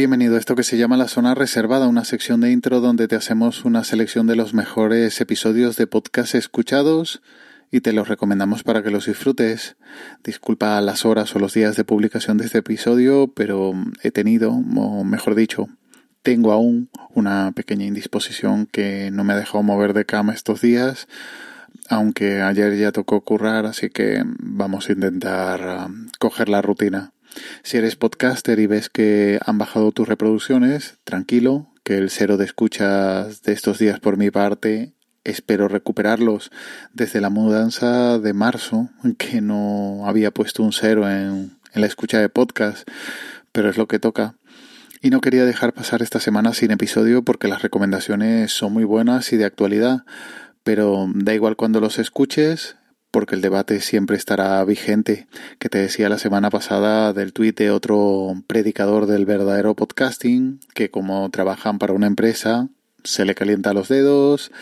Bienvenido a esto que se llama La Zona Reservada, una sección de intro donde te hacemos una selección de los mejores episodios de podcast escuchados y te los recomendamos para que los disfrutes. Disculpa las horas o los días de publicación de este episodio, pero he tenido, o mejor dicho, tengo aún una pequeña indisposición que no me ha dejado mover de cama estos días, aunque ayer ya tocó currar, así que vamos a intentar um, coger la rutina. Si eres podcaster y ves que han bajado tus reproducciones, tranquilo, que el cero de escuchas de estos días por mi parte espero recuperarlos desde la mudanza de marzo, que no había puesto un cero en, en, la escucha de podcast, pero es lo que toca. Y no quería dejar pasar esta semana sin episodio porque las recomendaciones son muy buenas y de actualidad, pero da igual cuando los escuches, porque el debate siempre estará vigente, que te decía la semana pasada del tuit de otro predicador del verdadero podcasting, que como trabajan para una empresa, se le calienta los dedos,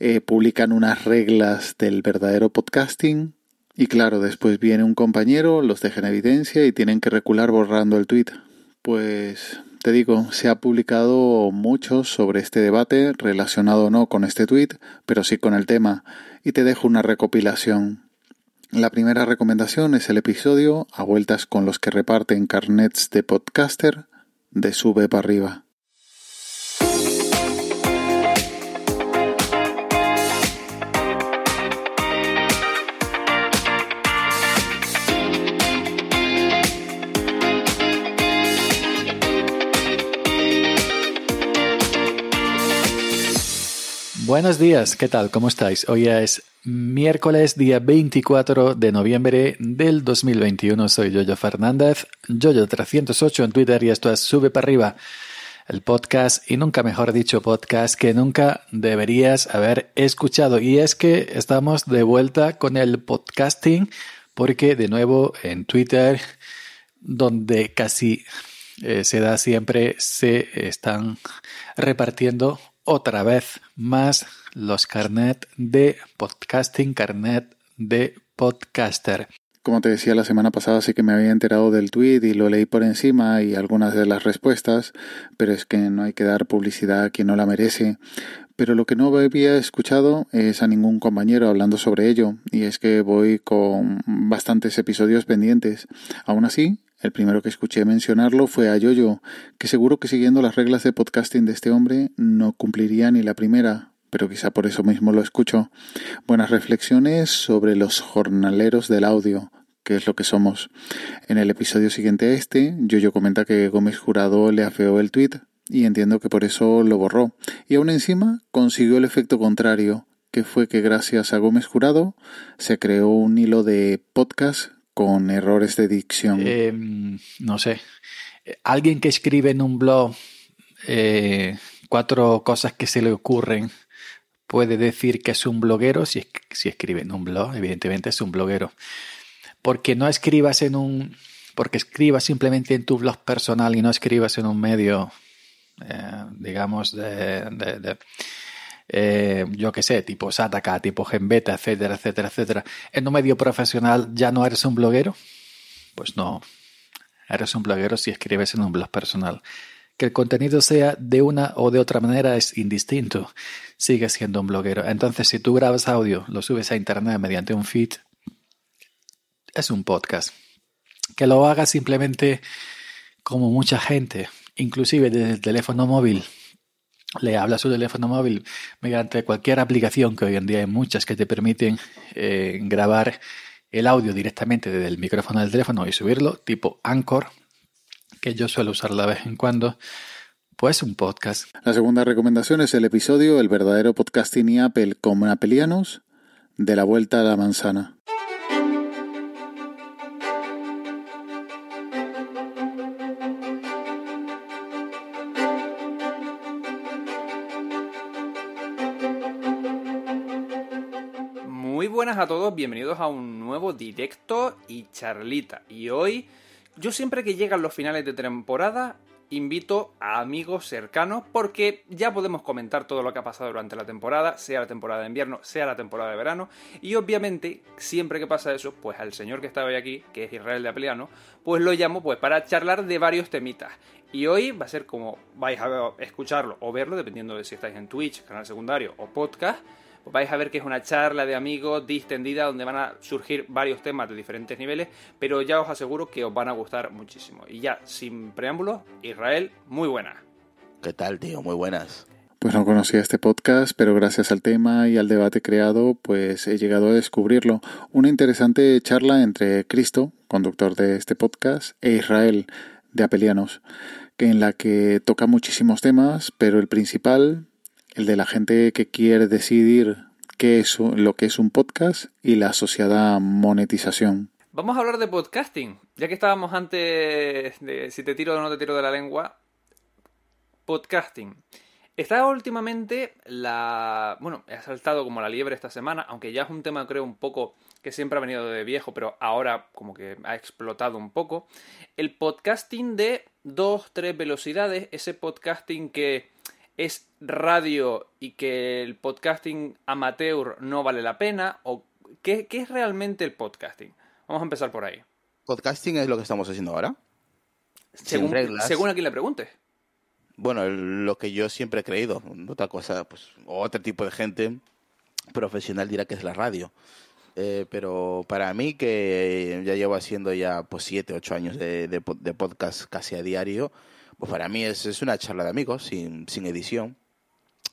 eh, publican unas reglas del verdadero podcasting, y claro, después viene un compañero, los deja en evidencia y tienen que recular borrando el tuit. Pues te digo, se ha publicado mucho sobre este debate, relacionado o no con este tuit, pero sí con el tema, y te dejo una recopilación. La primera recomendación es el episodio A vueltas con los que reparten carnets de podcaster de sube para arriba. Buenos días, ¿qué tal? ¿Cómo estáis? Hoy es miércoles, día 24 de noviembre del 2021. Soy Yoyo Fernández, Yoyo308 en Twitter y esto es Sube para arriba, el podcast y nunca mejor dicho podcast que nunca deberías haber escuchado. Y es que estamos de vuelta con el podcasting porque de nuevo en Twitter, donde casi eh, se da siempre, se están repartiendo otra vez más los carnet de podcasting, carnet de podcaster. Como te decía la semana pasada, sí que me había enterado del tweet y lo leí por encima y algunas de las respuestas, pero es que no hay que dar publicidad a quien no la merece. Pero lo que no había escuchado es a ningún compañero hablando sobre ello, y es que voy con bastantes episodios pendientes. Aún así, el primero que escuché mencionarlo fue a Yoyo, que seguro que siguiendo las reglas de podcasting de este hombre no cumpliría ni la primera, pero quizá por eso mismo lo escucho. Buenas reflexiones sobre los jornaleros del audio, que es lo que somos. En el episodio siguiente a este, Yoyo comenta que Gómez Jurado le afeó el tweet y entiendo que por eso lo borró. Y aún encima consiguió el efecto contrario, que fue que gracias a Gómez Jurado se creó un hilo de podcast con errores de dicción? Eh, no sé. Alguien que escribe en un blog eh, cuatro cosas que se le ocurren puede decir que es un bloguero si, si escribe en un blog, evidentemente es un bloguero. Porque no escribas en un. Porque escribas simplemente en tu blog personal y no escribas en un medio, eh, digamos, de eh, yo qué sé, tipo Sataka, tipo Genbeta, etcétera, etcétera, etcétera, en un medio profesional ya no eres un bloguero? Pues no, eres un bloguero si escribes en un blog personal. Que el contenido sea de una o de otra manera es indistinto. Sigues siendo un bloguero. Entonces, si tú grabas audio, lo subes a internet mediante un feed, es un podcast. Que lo hagas simplemente como mucha gente, inclusive desde el teléfono móvil, le habla a su teléfono móvil mediante cualquier aplicación, que hoy en día hay muchas que te permiten eh, grabar el audio directamente desde el micrófono del teléfono y subirlo, tipo Anchor, que yo suelo usar de vez en cuando, pues un podcast. La segunda recomendación es el episodio El verdadero podcasting y Apple como apelianos de la vuelta a la manzana. Buenas a todos, bienvenidos a un nuevo directo y charlita. Y hoy, yo siempre que llegan los finales de temporada, invito a amigos cercanos porque ya podemos comentar todo lo que ha pasado durante la temporada, sea la temporada de invierno, sea la temporada de verano. Y obviamente, siempre que pasa eso, pues al señor que estaba hoy aquí, que es Israel de Apeliano, pues lo llamo pues para charlar de varios temitas. Y hoy va a ser como vais a escucharlo o verlo, dependiendo de si estáis en Twitch, canal secundario o podcast pues vais a ver que es una charla de amigos distendida donde van a surgir varios temas de diferentes niveles, pero ya os aseguro que os van a gustar muchísimo. Y ya, sin preámbulos, Israel, muy buena. ¿Qué tal, tío? Muy buenas. Pues no conocía este podcast, pero gracias al tema y al debate creado, pues he llegado a descubrirlo. Una interesante charla entre Cristo, conductor de este podcast, e Israel, de Apelianos, en la que toca muchísimos temas, pero el principal, el de la gente que quiere decidir qué es lo que es un podcast y la asociada monetización. Vamos a hablar de podcasting, ya que estábamos antes de si te tiro o no te tiro de la lengua. Podcasting. Está últimamente la... Bueno, ha saltado como la liebre esta semana, aunque ya es un tema creo un poco que siempre ha venido de viejo, pero ahora como que ha explotado un poco. El podcasting de dos, tres velocidades, ese podcasting que es radio y que el podcasting amateur no vale la pena? ¿O qué, es realmente el podcasting? Vamos a empezar por ahí. ¿Podcasting es lo que estamos haciendo ahora? Según, según a quien le pregunte. Bueno, lo que yo siempre he creído. Otra cosa, pues, otro tipo de gente profesional dirá que es la radio. Eh, pero para mí, que ya llevo haciendo ya pues siete, ocho años de, de podcast casi a diario, pues para mí es, es una charla de amigos, sin, sin edición.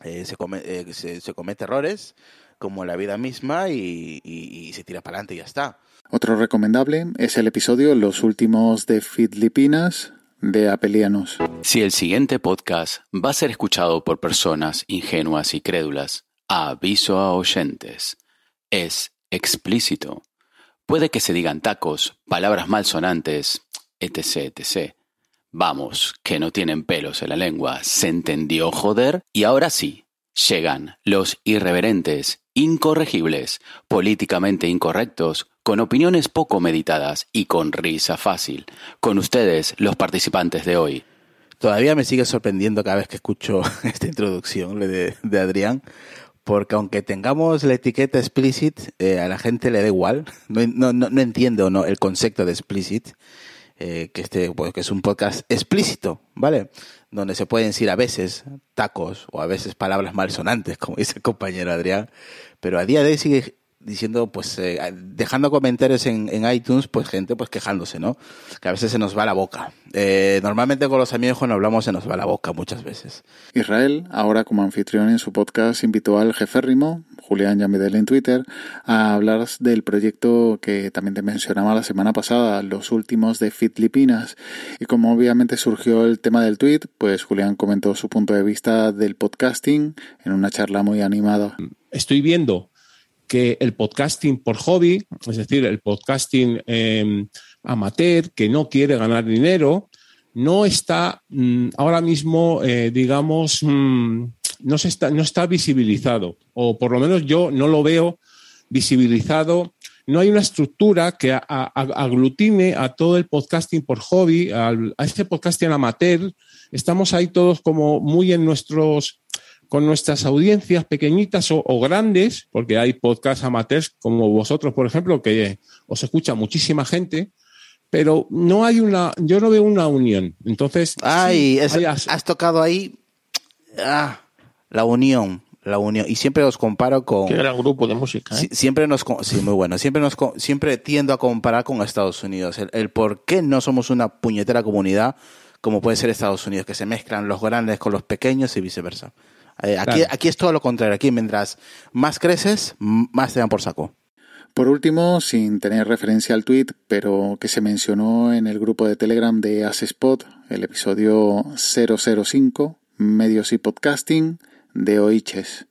Eh, se, come, eh, se, comete errores, como la vida misma, y, se tira para adelante y ya está. Otro recomendable es el episodio Los últimos de Filipinas de Apelianos. Si el siguiente podcast va a ser escuchado por personas ingenuas y crédulas, aviso a oyentes. Es explícito. Puede que se digan tacos, palabras malsonantes, etc, etc. Vamos, que no tienen pelos en la lengua, ¿se entendió joder? Y ahora sí, llegan los irreverentes, incorregibles, políticamente incorrectos, con opiniones poco meditadas y con risa fácil. Con ustedes, los participantes de hoy. Todavía me sigue sorprendiendo cada vez que escucho esta introducción de, Adrián, porque aunque tengamos la etiqueta explicit, eh, a la gente le da igual, no, no, no entiende o no el concepto de explicit. Eh, que, este, pues, que es un podcast explícito, ¿vale? Donde se pueden decir a veces tacos o a veces palabras malsonantes, como dice el compañero Adrián, pero a día de hoy sigue diciendo, pues, eh, dejando comentarios en, en, iTunes, pues gente pues quejándose, ¿no? Que a veces se nos va la boca. Eh, normalmente con los amigos cuando hablamos se nos va la boca muchas veces. Israel, ahora como anfitrión en su podcast, invitó al jeférrimo, Julián Yamidel en Twitter, a hablar del proyecto que también te mencionaba la semana pasada, los últimos de Filipinas. Y como obviamente surgió el tema del tweet, pues Julián comentó su punto de vista del podcasting en una charla muy animada. Estoy viendo que el podcasting por hobby, es decir, el podcasting em, amateur que no quiere ganar dinero, no está mm, ahora mismo, eh, digamos, mm, no, se está, no está visibilizado, o por lo menos yo no lo veo visibilizado. No hay una estructura que aglutine a todo el podcasting por hobby, a este podcasting amateur. Estamos ahí todos como muy en nuestros con nuestras audiencias pequeñitas o, grandes, porque hay podcasts amateurs como vosotros, por ejemplo, que os escucha muchísima gente, pero no hay una, yo no veo una unión. Entonces, Ay, has, tocado ahí ah, la unión, la unión. Y siempre os comparo con. Qué gran grupo de música. ¿eh? Siempre nos, sí, muy bueno. Siempre nos, siempre tiendo a comparar con Estados Unidos. El, el por qué no somos una puñetera comunidad como puede ser Estados Unidos, que se mezclan los grandes con los pequeños y viceversa. Eh, aquí, aquí es todo lo contrario. Aquí mientras más creces, más te dan por saco. Por último, sin tener referencia al tweet, pero que se mencionó en el grupo de Telegram de Spot, el episodio 005, Medios y Podcasting, de Oiches.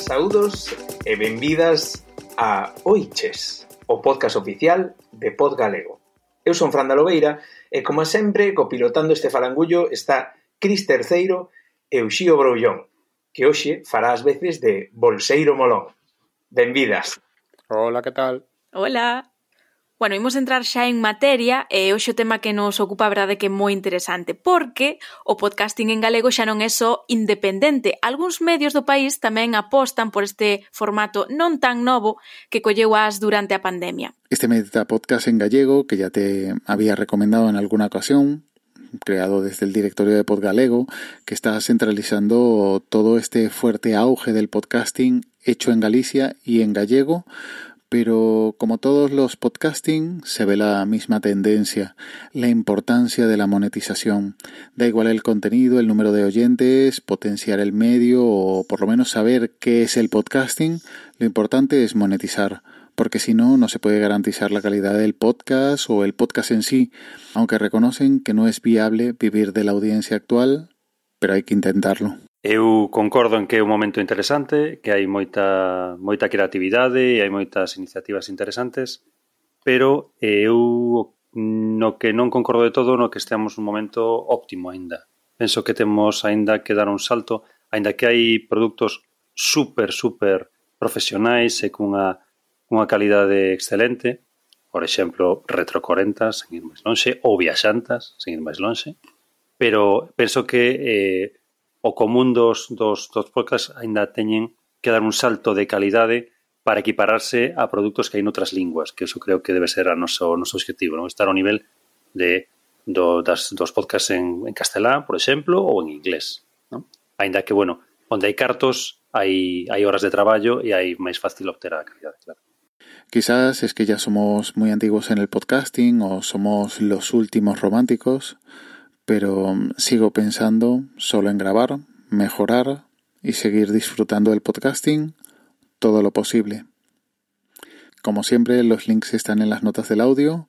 Saúdos e benvidas a Oiches, o podcast oficial de Pod Galego. Eu son Fran da Lobeira E como sempre, copilotando este farangullo está Cris Terceiro e Uxío Broullón, que hoxe fará as veces de Bolseiro Molón. Benvidas. Hola, que tal? Hola. Bueno, imos entrar xa en materia e hoxe o tema que nos ocupa a verdade que é moi interesante porque o podcasting en galego xa non é só independente. Alguns medios do país tamén apostan por este formato non tan novo que colleu as durante a pandemia. Este Medita Podcast en gallego que ya te había recomendado en alguna ocasión creado desde el directorio de Podgalego, que está centralizando todo este fuerte auge del podcasting hecho en Galicia y en gallego pero como todos los podcasting se ve la misma tendencia, la importancia de la monetización. Da igual el contenido, el número de oyentes, potenciar el medio o por lo menos saber qué es el podcasting, lo importante es monetizar, porque si no, no se puede garantizar la calidad del podcast o el podcast en sí, aunque reconocen que no es viable vivir de la audiencia actual, pero hay que intentarlo. Eu concordo en que é un momento interesante, que hai moita, moita creatividade e hai moitas iniciativas interesantes, pero eh, eu no que non concordo de todo no que esteamos un momento óptimo aínda. Penso que temos aínda que dar un salto, aínda que hai produtos super, super profesionais e cunha, cunha calidade excelente, por exemplo, Retro 40, sen ir máis lonxe, ou Viaxantas, sen ir máis lonxe, pero penso que eh, o común dos, dos, dos podcasts aínda teñen que dar un salto de calidade para equipararse a produtos que hai noutras linguas, que eso creo que debe ser a noso, noso objetivo, non? estar ao nivel de, do, das, dos podcasts en, en castelán, por exemplo, ou en inglés. Non? Ainda que, bueno, onde hai cartos, hai, hai horas de traballo e hai máis fácil obter a calidade, claro. Quizás es que ya somos muy antiguos en el podcasting o somos los últimos románticos, pero sigo pensando solo en grabar, mejorar y seguir disfrutando del podcasting todo lo posible. Como siempre, los links están en las notas del audio,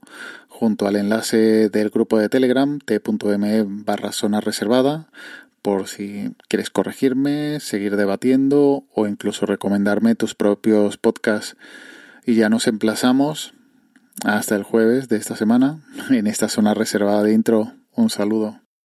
junto al enlace del grupo de Telegram t.me barra zona reservada, por si quieres corregirme, seguir debatiendo o incluso recomendarme tus propios podcasts. Y ya nos emplazamos hasta el jueves de esta semana en esta zona reservada de intro un saludo.